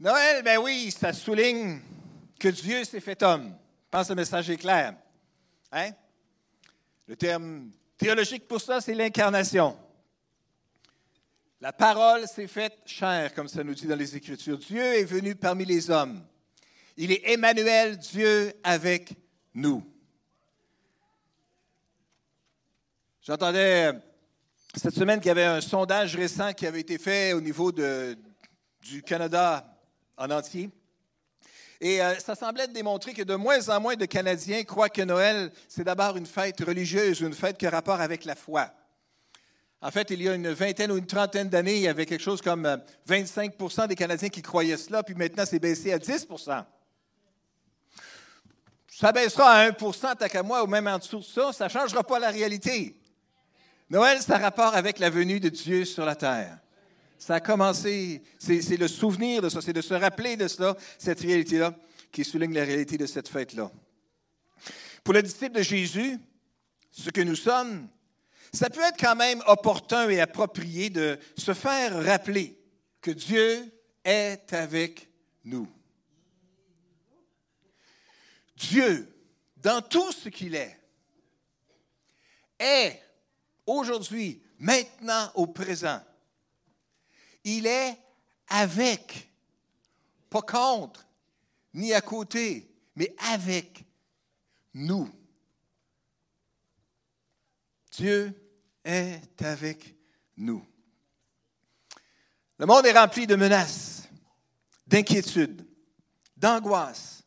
Noël, ben oui, ça souligne que Dieu s'est fait homme. Je pense que le message est clair. Hein? Le terme théologique pour ça, c'est l'incarnation. La parole s'est faite chair, comme ça nous dit dans les Écritures. Dieu est venu parmi les hommes. Il est Emmanuel, Dieu avec nous. J'entendais cette semaine qu'il y avait un sondage récent qui avait été fait au niveau du Canada en entier. Et euh, ça semblait démontrer que de moins en moins de Canadiens croient que Noël, c'est d'abord une fête religieuse une fête qui a rapport avec la foi. En fait, il y a une vingtaine ou une trentaine d'années, il y avait quelque chose comme 25% euh, des Canadiens qui croyaient cela, puis maintenant, c'est baissé à 10% Ça baissera à 1% tant qu'à moi, ou même en dessous de ça, ça ne changera pas la réalité. Noël, ça a rapport avec la venue de Dieu sur la terre. Ça a commencé, c'est le souvenir de ça, c'est de se rappeler de cela, cette réalité-là, qui souligne la réalité de cette fête-là. Pour le disciple de Jésus, ce que nous sommes, ça peut être quand même opportun et approprié de se faire rappeler que Dieu est avec nous. Dieu, dans tout ce qu'il est, est aujourd'hui, maintenant, au présent, il est avec, pas contre, ni à côté, mais avec nous. Dieu est avec nous. Le monde est rempli de menaces, d'inquiétudes, d'angoisse.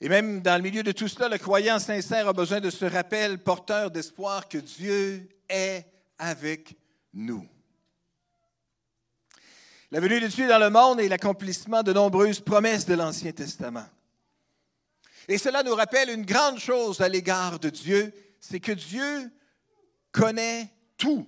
Et même dans le milieu de tout cela, le croyant sincère a besoin de ce rappel porteur d'espoir que Dieu est avec nous. La venue de Dieu dans le monde est l'accomplissement de nombreuses promesses de l'Ancien Testament. Et cela nous rappelle une grande chose à l'égard de Dieu, c'est que Dieu connaît tout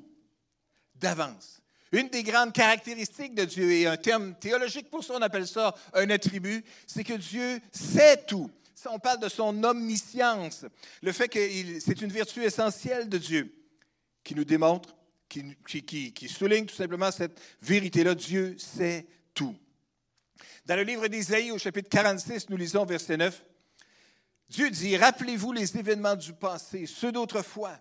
d'avance. Une des grandes caractéristiques de Dieu, et un terme théologique pour ça, on appelle ça un attribut, c'est que Dieu sait tout. On parle de son omniscience, le fait que c'est une vertu essentielle de Dieu qui nous démontre qui, souligne tout simplement cette vérité-là. Dieu sait tout. Dans le livre d'Isaïe, au chapitre 46, nous lisons verset 9. Dieu dit, rappelez-vous les événements du passé, ceux d'autrefois,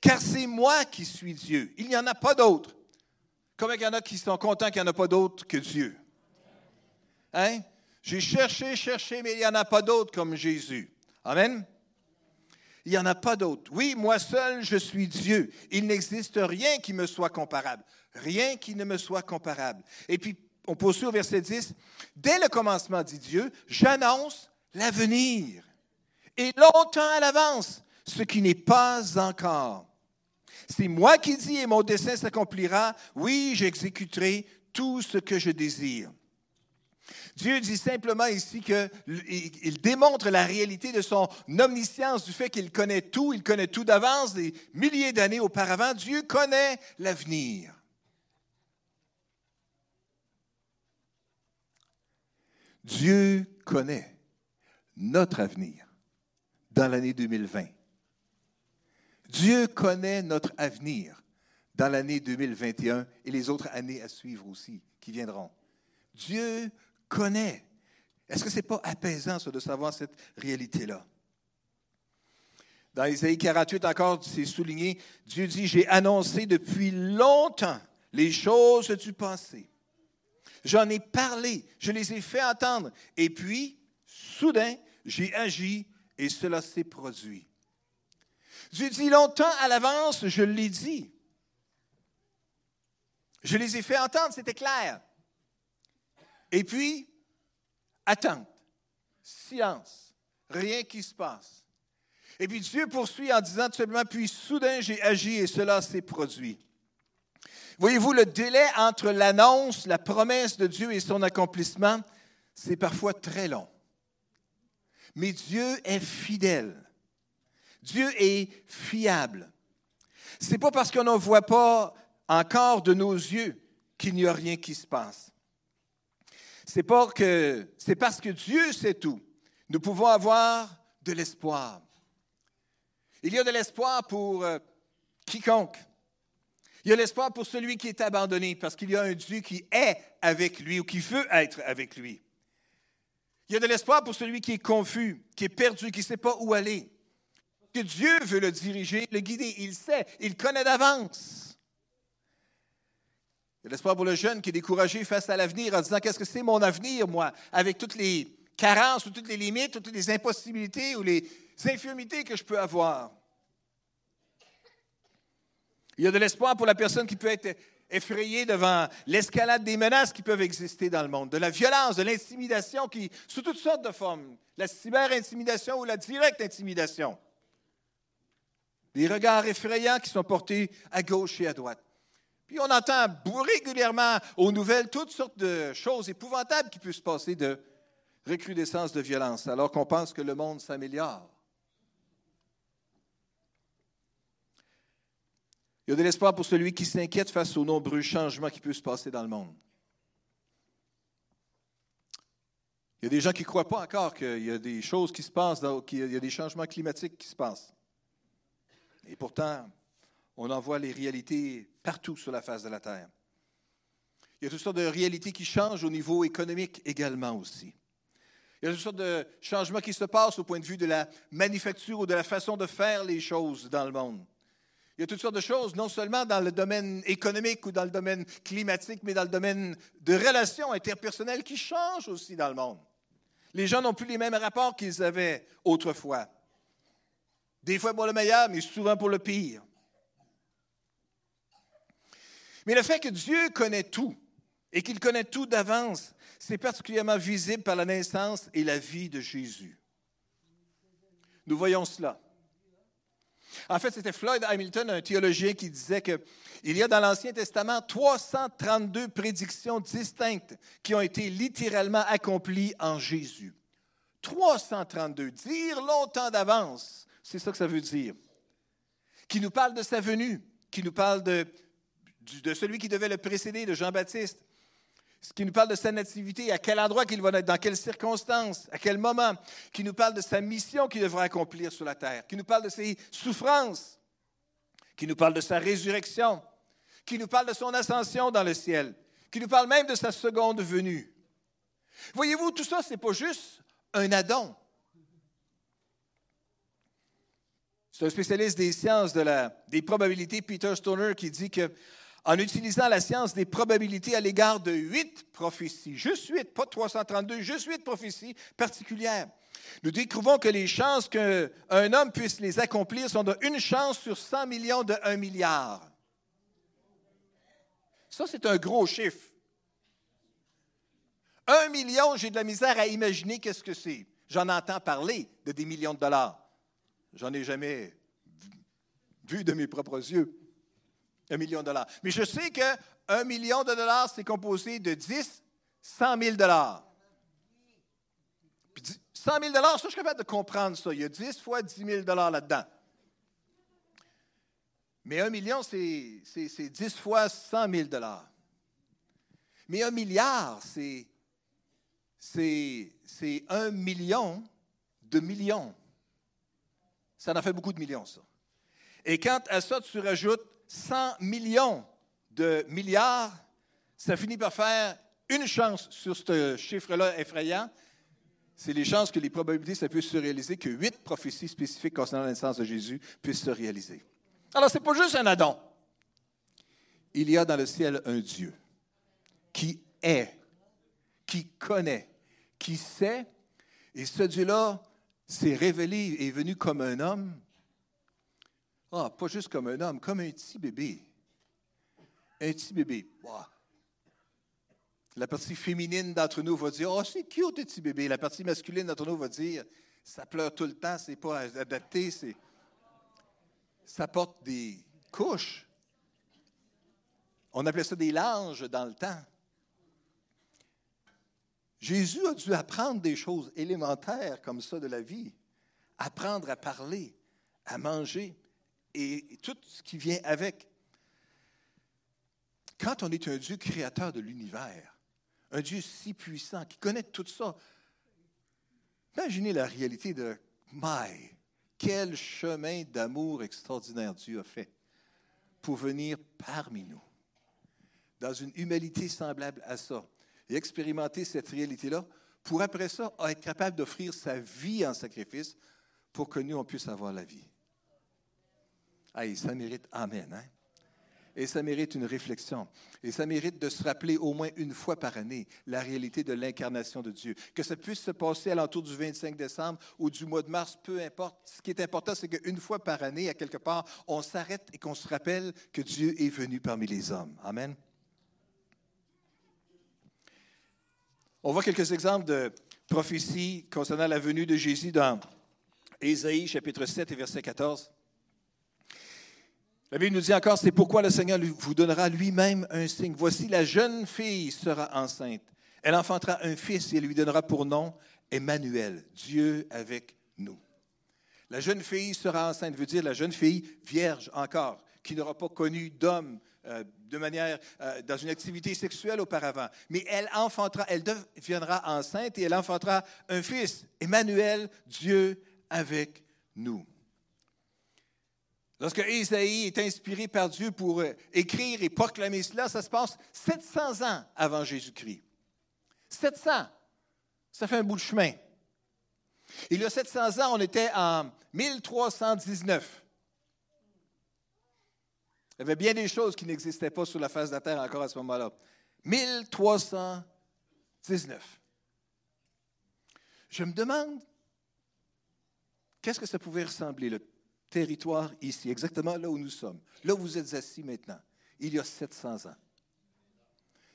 car c'est moi qui suis Dieu. Il n'y en a pas d'autre. Comme il y en a qui sont contents qu'il n'y en a pas d'autre que Dieu. Hein? J'ai cherché, cherché, mais il n'y en a pas d'autre comme Jésus. Amen il n'y en a pas d'autre. Oui, moi seul, je suis Dieu. Il n'existe rien qui me soit comparable. Rien qui ne me soit comparable. Et puis, on poursuit au verset 10. Dès le commencement, dit Dieu, j'annonce l'avenir. Et longtemps à l'avance, ce qui n'est pas encore. C'est moi qui dis et mon dessein s'accomplira. Oui, j'exécuterai tout ce que je désire. Dieu dit simplement ici qu'il démontre la réalité de son omniscience, du fait qu'il connaît tout, il connaît tout d'avance, des milliers d'années auparavant. Dieu connaît l'avenir. Dieu connaît notre avenir dans l'année 2020. Dieu connaît notre avenir dans l'année 2021 et les autres années à suivre aussi, qui viendront. Dieu connaît. Est-ce que ce n'est pas apaisant, de savoir cette réalité-là? Dans Isaïe 48 encore, c'est souligné, Dieu dit, j'ai annoncé depuis longtemps les choses du passé. J'en ai parlé, je les ai fait entendre. Et puis, soudain, j'ai agi et cela s'est produit. Dieu dit longtemps à l'avance, je l'ai dit. Je les ai fait entendre, c'était clair. Et puis, attente, silence, rien qui se passe. Et puis Dieu poursuit en disant tout simplement, puis soudain j'ai agi et cela s'est produit. Voyez-vous, le délai entre l'annonce, la promesse de Dieu et son accomplissement, c'est parfois très long. Mais Dieu est fidèle. Dieu est fiable. Ce n'est pas parce qu'on ne voit pas encore de nos yeux qu'il n'y a rien qui se passe c'est parce que Dieu sait tout. Nous pouvons avoir de l'espoir. Il y a de l'espoir pour euh, quiconque. Il y a l'espoir pour celui qui est abandonné parce qu'il y a un Dieu qui est avec lui ou qui veut être avec lui. Il y a de l'espoir pour celui qui est confus, qui est perdu, qui ne sait pas où aller. Que Dieu veut le diriger, le guider. Il sait, il connaît d'avance. Il y a l'espoir pour le jeune qui est découragé face à l'avenir en disant Qu'est-ce que c'est mon avenir, moi, avec toutes les carences ou toutes les limites ou toutes les impossibilités ou les infirmités que je peux avoir. Il y a de l'espoir pour la personne qui peut être effrayée devant l'escalade des menaces qui peuvent exister dans le monde, de la violence, de l'intimidation qui, sous toutes sortes de formes, la cyber-intimidation ou la directe intimidation. Des regards effrayants qui sont portés à gauche et à droite. Puis on entend régulièrement aux nouvelles toutes sortes de choses épouvantables qui peuvent se passer de recrudescence de violence, alors qu'on pense que le monde s'améliore. Il y a de l'espoir pour celui qui s'inquiète face aux nombreux changements qui peuvent se passer dans le monde. Il y a des gens qui ne croient pas encore qu'il y a des choses qui se passent, qu'il y a des changements climatiques qui se passent. Et pourtant, on en voit les réalités partout sur la face de la Terre. Il y a toutes sortes de réalités qui changent au niveau économique également aussi. Il y a toutes sortes de changements qui se passent au point de vue de la manufacture ou de la façon de faire les choses dans le monde. Il y a toutes sortes de choses, non seulement dans le domaine économique ou dans le domaine climatique, mais dans le domaine de relations interpersonnelles qui changent aussi dans le monde. Les gens n'ont plus les mêmes rapports qu'ils avaient autrefois. Des fois pour le meilleur, mais souvent pour le pire. Mais le fait que Dieu connaît tout et qu'il connaît tout d'avance, c'est particulièrement visible par la naissance et la vie de Jésus. Nous voyons cela. En fait, c'était Floyd Hamilton, un théologien, qui disait qu'il y a dans l'Ancien Testament 332 prédictions distinctes qui ont été littéralement accomplies en Jésus. 332. Dire longtemps d'avance, c'est ça que ça veut dire. Qui nous parle de sa venue, qui nous parle de, de celui qui devait le précéder, de Jean-Baptiste, qui nous parle de sa nativité, à quel endroit qu'il va naître, dans quelles circonstances, à quel moment, qui nous parle de sa mission qu'il devra accomplir sur la terre, qui nous parle de ses souffrances, qui nous parle de sa résurrection, qui nous parle de son ascension dans le ciel, qui nous parle même de sa seconde venue. Voyez-vous, tout ça, ce n'est pas juste un addon. C'est un spécialiste des sciences des probabilités, Peter Stoner, qui dit que en utilisant la science des probabilités à l'égard de huit prophéties, juste huit, pas 332, juste huit prophéties particulières. Nous découvrons que les chances qu'un homme puisse les accomplir sont de une chance sur 100 millions de 1 milliard. Ça, c'est un gros chiffre. Un million, j'ai de la misère à imaginer qu'est-ce que c'est. J'en entends parler de des millions de dollars. J'en ai jamais vu de mes propres yeux. Un million de dollars. Mais je sais qu'un million de dollars, c'est composé de 10, 100 000 dollars. 100 000 dollars, ça, je suis capable de comprendre ça. Il y a 10 fois 10 000 dollars là-dedans. Mais un million, c'est 10 fois 100 000 dollars. Mais un milliard, c'est un million de millions. Ça en fait beaucoup de millions, ça. Et quand à ça, tu rajoutes 100 millions de milliards, ça finit par faire une chance sur ce chiffre-là effrayant. C'est les chances que les probabilités ça puisse se réaliser, que huit prophéties spécifiques concernant la naissance de Jésus puissent se réaliser. Alors, ce n'est pas juste un Adam. Il y a dans le ciel un Dieu qui est, qui connaît, qui sait, et ce Dieu-là s'est révélé, est venu comme un homme ah, pas juste comme un homme, comme un petit bébé. Un petit bébé. La partie féminine d'entre nous va dire Oh, c'est cute, petit bébé. La partie masculine d'entre nous va dire Ça pleure tout le temps, c'est pas adapté, c'est. Ça porte des couches. On appelait ça des langes dans le temps. Jésus a dû apprendre des choses élémentaires comme ça de la vie. Apprendre à parler, à manger, et tout ce qui vient avec. Quand on est un Dieu créateur de l'univers, un Dieu si puissant qui connaît tout ça, imaginez la réalité de My, quel chemin d'amour extraordinaire Dieu a fait pour venir parmi nous, dans une humanité semblable à ça, et expérimenter cette réalité-là, pour après ça être capable d'offrir sa vie en sacrifice pour que nous, on puisse avoir la vie. Aïe, ça mérite Amen. Hein? Et ça mérite une réflexion. Et ça mérite de se rappeler au moins une fois par année la réalité de l'incarnation de Dieu. Que ça puisse se passer à l'entour du 25 décembre ou du mois de mars, peu importe. Ce qui est important, c'est qu'une fois par année, à quelque part, on s'arrête et qu'on se rappelle que Dieu est venu parmi les hommes. Amen? On voit quelques exemples de prophéties concernant la venue de Jésus dans Ésaïe chapitre 7 et verset 14. La Bible nous dit encore, c'est pourquoi le Seigneur vous donnera lui-même un signe. Voici, la jeune fille sera enceinte. Elle enfantera un fils et lui donnera pour nom Emmanuel, Dieu avec nous. La jeune fille sera enceinte, veut dire la jeune fille vierge encore, qui n'aura pas connu d'homme euh, de manière euh, dans une activité sexuelle auparavant. Mais elle enfantera, elle deviendra enceinte et elle enfantera un fils, Emmanuel, Dieu avec nous. Lorsque Isaïe est inspiré par Dieu pour euh, écrire et proclamer cela, ça se passe 700 ans avant Jésus-Christ. 700, ça fait un bout de chemin. Il y a 700 ans, on était en 1319. Il y avait bien des choses qui n'existaient pas sur la face de la terre encore à ce moment-là. 1319. Je me demande, qu'est-ce que ça pouvait ressembler, le territoire ici, exactement là où nous sommes, là où vous êtes assis maintenant, il y a 700 ans.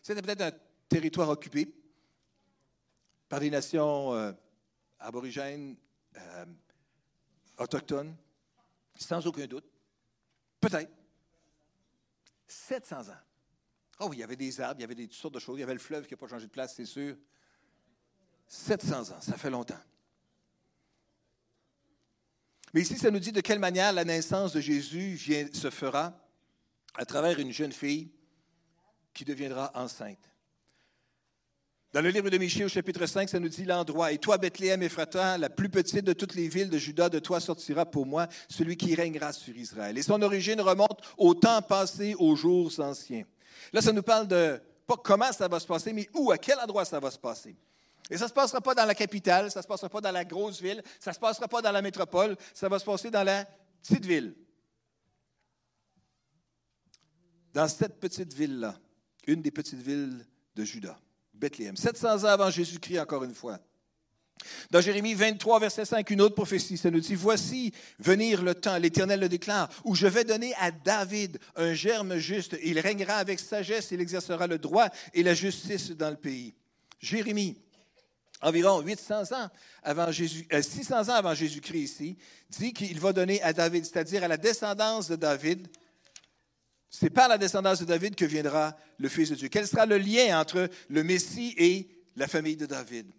C'était peut-être un territoire occupé par des nations euh, aborigènes, euh, autochtones, sans aucun doute. Peut-être. 700 ans. Oh il y avait des arbres, il y avait des, toutes sortes de choses. Il y avait le fleuve qui n'a pas changé de place, c'est sûr. 700 ans, ça fait longtemps. Mais ici, ça nous dit de quelle manière la naissance de Jésus se fera à travers une jeune fille qui deviendra enceinte. Dans le livre de Michée, au chapitre 5, ça nous dit l'endroit. Et toi, Bethléem Ephrata, la plus petite de toutes les villes de Juda, de toi sortira pour moi celui qui régnera sur Israël. Et son origine remonte au temps passé, aux jours anciens. Là, ça nous parle de pas comment ça va se passer, mais où, à quel endroit ça va se passer. Et ça ne se passera pas dans la capitale, ça ne se passera pas dans la grosse ville, ça ne se passera pas dans la métropole, ça va se passer dans la petite ville. Dans cette petite ville-là, une des petites villes de Juda, Bethléem. 700 ans avant Jésus-Christ, encore une fois. Dans Jérémie 23, verset 5, une autre prophétie, ça nous dit, Voici venir le temps, l'Éternel le déclare, où je vais donner à David un germe juste. Il régnera avec sagesse, il exercera le droit et la justice dans le pays. Jérémie environ 800 ans avant Jésus, 600 euh, ans avant Jésus-Christ ici, dit qu'il va donner à David, c'est-à-dire à la descendance de David. C'est par la descendance de David que viendra le Fils de Dieu. Quel sera le lien entre le Messie et la famille de David?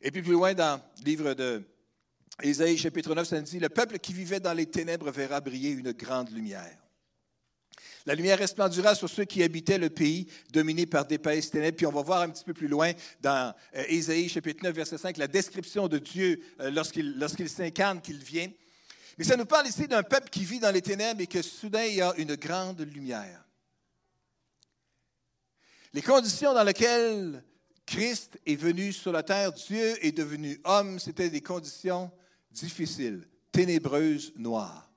Et puis plus loin dans le livre de Ésaïe chapitre 9, ça nous dit, le peuple qui vivait dans les ténèbres verra briller une grande lumière. La lumière resplendira sur ceux qui habitaient le pays dominé par d'épaisses ténèbres. Puis on va voir un petit peu plus loin dans euh, Ésaïe chapitre 9, verset 5, la description de Dieu euh, lorsqu'il s'incarne, qu'il vient. Mais ça nous parle ici d'un peuple qui vit dans les ténèbres et que soudain il y a une grande lumière. Les conditions dans lesquelles Christ est venu sur la terre, Dieu est devenu homme, c'était des conditions difficiles, ténébreuses, noires.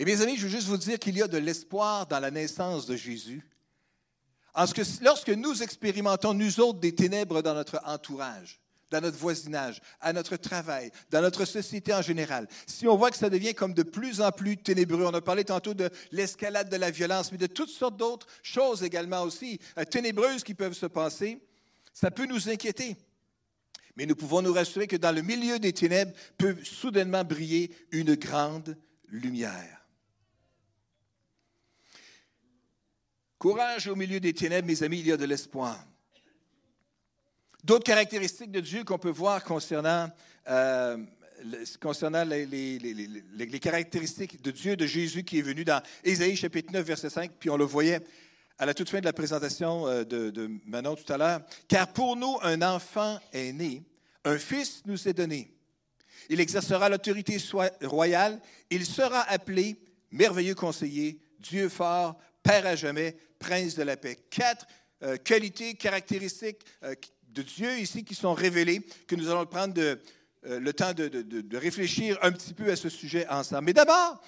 Et mes amis, je veux juste vous dire qu'il y a de l'espoir dans la naissance de Jésus. Lorsque nous expérimentons, nous autres, des ténèbres dans notre entourage, dans notre voisinage, à notre travail, dans notre société en général, si on voit que ça devient comme de plus en plus ténébreux, on a parlé tantôt de l'escalade de la violence, mais de toutes sortes d'autres choses également aussi euh, ténébreuses qui peuvent se passer, ça peut nous inquiéter. Mais nous pouvons nous rassurer que dans le milieu des ténèbres peut soudainement briller une grande lumière. Courage au milieu des ténèbres, mes amis, il y a de l'espoir. D'autres caractéristiques de Dieu qu'on peut voir concernant, euh, concernant les, caractéristiques de Dieu, de Jésus qui est venu dans Ésaïe chapitre 9, verset 5, puis on le voyait à la toute fin de la présentation euh, de, de Manon tout à l'heure. Car pour nous, un enfant est né, un fils nous est donné. Il exercera l'autorité royale. Il sera appelé merveilleux conseiller, Dieu fort, Père à jamais, Prince de la paix. Quatre euh, qualités, caractéristiques euh, de Dieu ici qui sont révélées, que nous allons prendre euh, le temps de, de, réfléchir un petit peu à ce sujet ensemble. Mais d'abord,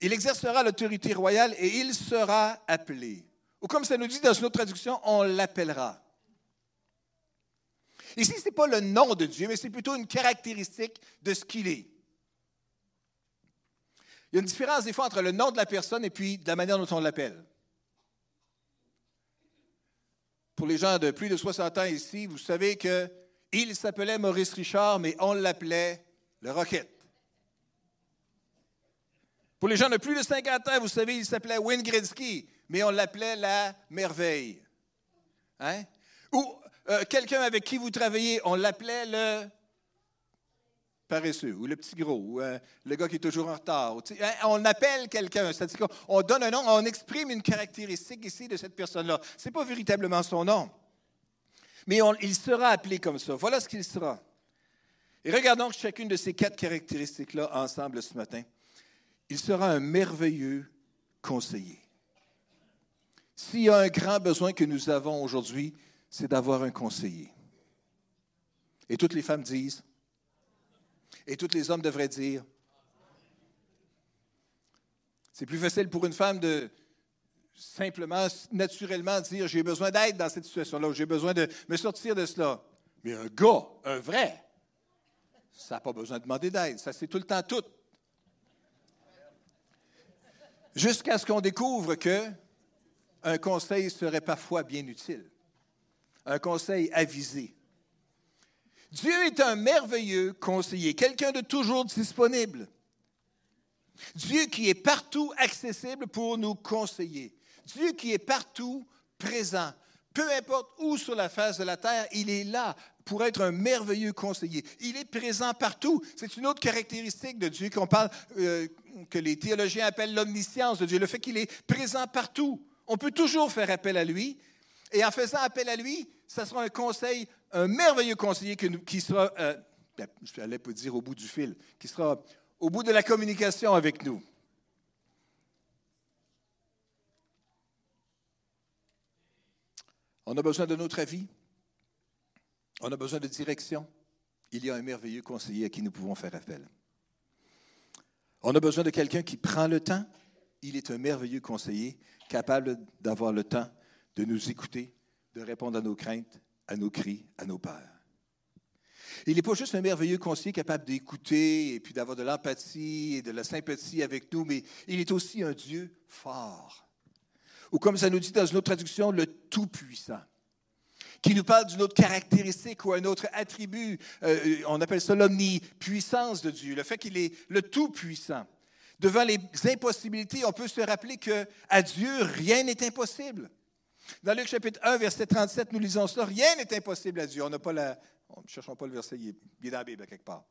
il exercera l'autorité royale et il sera appelé. Ou comme ça nous dit dans une autre traduction, on l'appellera. Ici, ce n'est pas le nom de Dieu, mais c'est plutôt une caractéristique de ce qu'il est. Il y a une différence des fois entre le nom de la personne et puis la manière dont on l'appelle. Pour les gens de plus de 60 ans ici, vous savez qu'il s'appelait Maurice Richard, mais on l'appelait le Rocket. Pour les gens de plus de 50 ans, vous savez, il s'appelait Wayne Gretzky, mais on l'appelait la merveille. Hein? Ou euh, quelqu'un avec qui vous travaillez, on l'appelait le paresseux, ou le petit gros, ou euh, le gars qui est toujours en retard. Hein, on appelle quelqu'un, c'est-à-dire qu'on donne un nom, on exprime une caractéristique ici de cette personne-là. Ce n'est pas véritablement son nom. Mais il sera appelé comme ça. Voilà ce qu'il sera. Et regardons chacune de ces quatre caractéristiques-là ensemble ce matin. Il sera un merveilleux conseiller. S'il y a un grand besoin que nous avons aujourd'hui, c'est d'avoir un conseiller. Et toutes les femmes disent, et tous les hommes devraient dire. C'est plus facile pour une femme de simplement, naturellement dire j'ai besoin d'aide dans cette situation-là, j'ai besoin de me sortir de cela. Mais un gars, un vrai, ça n'a pas besoin de demander d'aide, ça c'est tout le temps tout. Jusqu'à ce qu'on découvre que un conseil serait parfois bien utile, un conseil avisé. Dieu est un merveilleux conseiller, quelqu'un de toujours disponible. Dieu qui est partout accessible pour nous conseiller. Dieu qui est partout présent. Peu importe où sur la face de la terre, il est là pour être un merveilleux conseiller. Il est présent partout. C'est une autre caractéristique de Dieu qu'on parle, euh, que les théologiens appellent l'omniscience de Dieu, le fait qu'il est présent partout. On peut toujours faire appel à lui. Et en faisant appel à lui, ça sera un conseil un merveilleux conseiller qui, sera, euh, ben, je n'allais pas dire au bout du fil, qui sera au bout de la communication avec nous. On a besoin de notre avis. On a besoin de direction. Il y a un merveilleux conseiller à qui nous pouvons faire appel. On a besoin de quelqu'un qui prend le temps. Il est un merveilleux conseiller capable d'avoir le temps de nous écouter, de répondre à nos craintes, à nos cris, à nos peurs. Il n'est pas juste un merveilleux conseiller capable d'écouter et puis d'avoir de l'empathie et de la sympathie avec nous, mais il est aussi un Dieu fort. Ou comme ça nous dit dans une autre traduction, le Tout-Puissant, qui nous parle d'une autre caractéristique ou un autre attribut. Euh, on appelle ça l'omnipuissance de Dieu, le fait qu'il est le Tout-Puissant. Devant les impossibilités, on peut se rappeler qu'à Dieu, rien n'est impossible. Dans Luc chapitre 1, verset 37, nous lisons cela. Rien n'est impossible à Dieu. On ne cherchons pas le verset, il est, dans la Bible quelque part.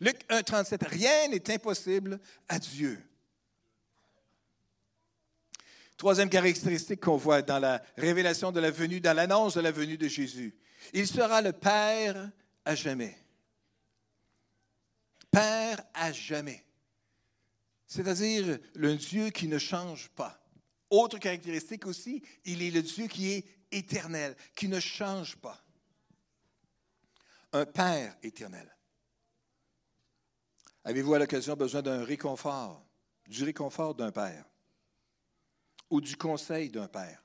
Luc 1, 37. Rien n'est impossible à Dieu. Troisième caractéristique qu'on voit dans la révélation de la venue, dans l'annonce de la venue de Jésus. Il sera le Père à jamais. Père à jamais. C'est-à-dire le Dieu qui ne change pas. Autre caractéristique aussi, il est le Dieu qui est éternel, qui ne change pas. Un Père éternel. Avez-vous à l'occasion besoin d'un réconfort, du réconfort d'un Père? Ou du conseil d'un Père?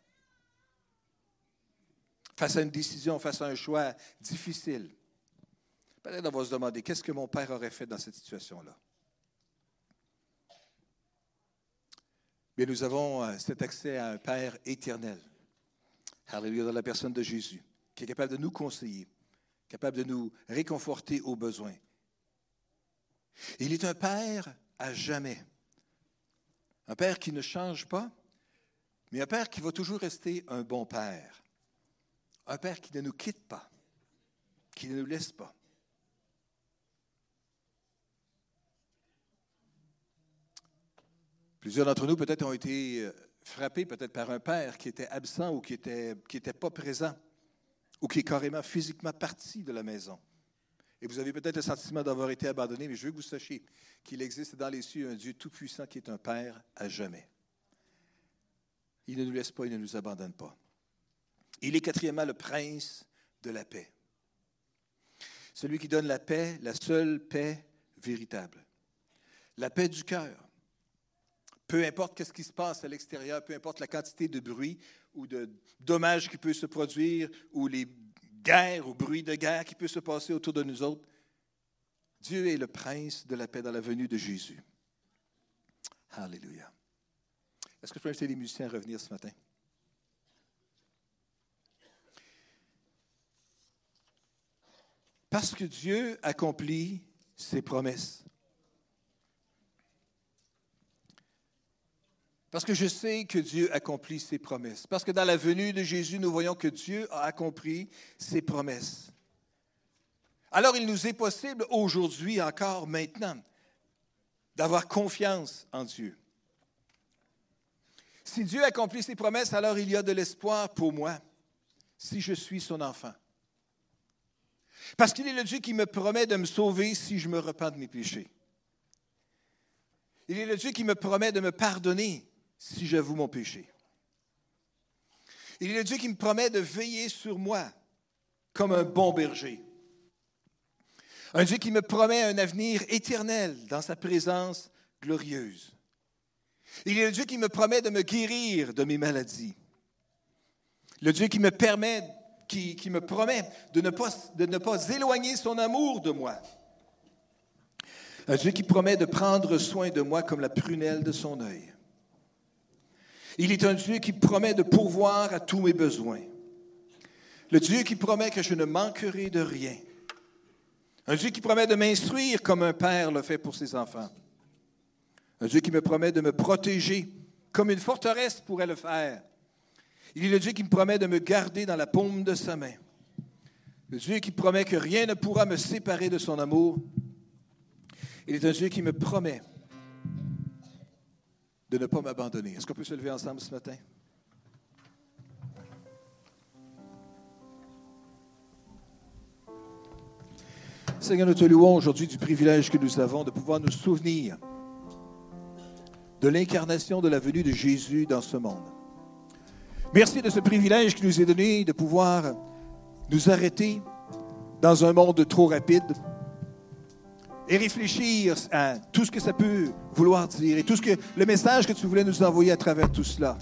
Face à une décision, face à un choix difficile, peut-être on va se demander qu'est-ce que mon Père aurait fait dans cette situation-là? Mais nous avons euh, cet accès à un Père éternel. Alléluia, dans la personne de Jésus, qui est capable de nous conseiller, capable de nous réconforter aux besoins. Il est un Père à jamais. Un Père qui ne change pas, mais un Père qui va toujours rester un bon Père. Un Père qui ne nous quitte pas, qui ne nous laisse pas. Plusieurs d'entre nous peut-être ont été euh, frappés peut-être par un père qui était absent ou qui n'était qui était pas présent ou qui est carrément physiquement parti de la maison. Et vous avez peut-être le sentiment d'avoir été abandonné, mais je veux que vous sachiez qu'il existe dans les cieux un Dieu tout-puissant qui est un Père à jamais. Il ne nous laisse pas, il ne nous abandonne pas. Il est quatrièmement le prince de la paix. Celui qui donne la paix, la seule paix véritable. La paix du cœur. Peu importe ce qui se passe à l'extérieur, peu importe la quantité de bruit ou de dommages qui peut se produire ou les guerre ou bruit de guerre qui peut se passer autour de nous autres. Dieu est le prince de la paix dans la venue de Jésus. Alléluia. Est-ce que je peux inviter les musiciens à revenir ce matin? Parce que Dieu accomplit ses promesses. Parce que je sais que Dieu accomplit ses promesses. Parce que dans la venue de Jésus, nous voyons que Dieu a accompli ses promesses. Alors il nous est possible aujourd'hui, encore maintenant, d'avoir confiance en Dieu. Si Dieu accomplit ses promesses, alors il y a de l'espoir pour moi, si je suis son enfant. Parce qu'il est le Dieu qui me promet de me sauver si je me repens de mes péchés. Il est le Dieu qui me promet de me pardonner si j'avoue mon péché. Il est le Dieu qui me promet de veiller sur moi comme un bon berger. Un Dieu qui me promet un avenir éternel dans sa présence glorieuse. Il est le Dieu qui me promet de me guérir de mes maladies. Le Dieu qui me permet, qui, me promet de ne, pas, de ne pas éloigner son amour de moi. Un Dieu qui promet de prendre soin de moi comme la prunelle de son œil. Il est un Dieu qui promet de pourvoir à tous mes besoins. Le Dieu qui promet que je ne manquerai de rien. Un Dieu qui promet de m'instruire comme un père le fait pour ses enfants. Un Dieu qui me promet de me protéger comme une forteresse pourrait le faire. Il est le Dieu qui me promet de me garder dans la paume de sa main. Le Dieu qui promet que rien ne pourra me séparer de son amour. Il est un Dieu qui me promet de ne pas m'abandonner. Est-ce qu'on peut se lever ensemble ce matin? Seigneur, nous te louons aujourd'hui du privilège que nous avons de pouvoir nous souvenir de l'incarnation de la venue de Jésus dans ce monde. Merci de ce privilège qui nous est donné de pouvoir nous arrêter dans un monde trop rapide, et réfléchir à tout ce que ça peut vouloir dire et tout ce que le message que tu voulais nous envoyer à travers tout cela.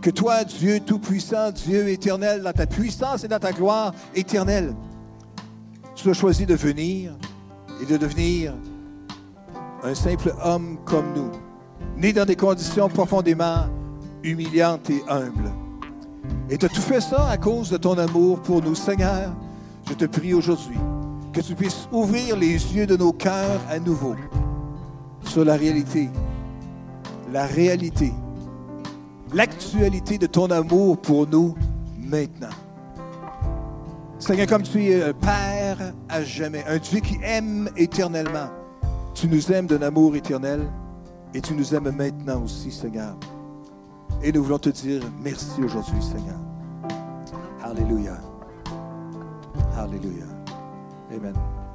Que toi, Dieu Tout-Puissant, Dieu éternel, dans ta puissance et dans ta gloire éternelle, tu as choisi de venir et de devenir un simple homme comme nous, né dans des conditions profondément humiliantes et humbles. Et tu as tout fait ça à cause de ton amour pour nous, Seigneur. Je te prie aujourd'hui que tu puisses ouvrir les yeux de nos cœurs à nouveau sur la réalité, la réalité, l'actualité de ton amour pour nous maintenant. Seigneur, comme tu es un Père à jamais, un Dieu qui aime éternellement, tu nous aimes d'un amour éternel et tu nous aimes maintenant aussi, Seigneur. Et nous voulons te dire merci aujourd'hui, Seigneur. Alléluia. Alléluia. Amen.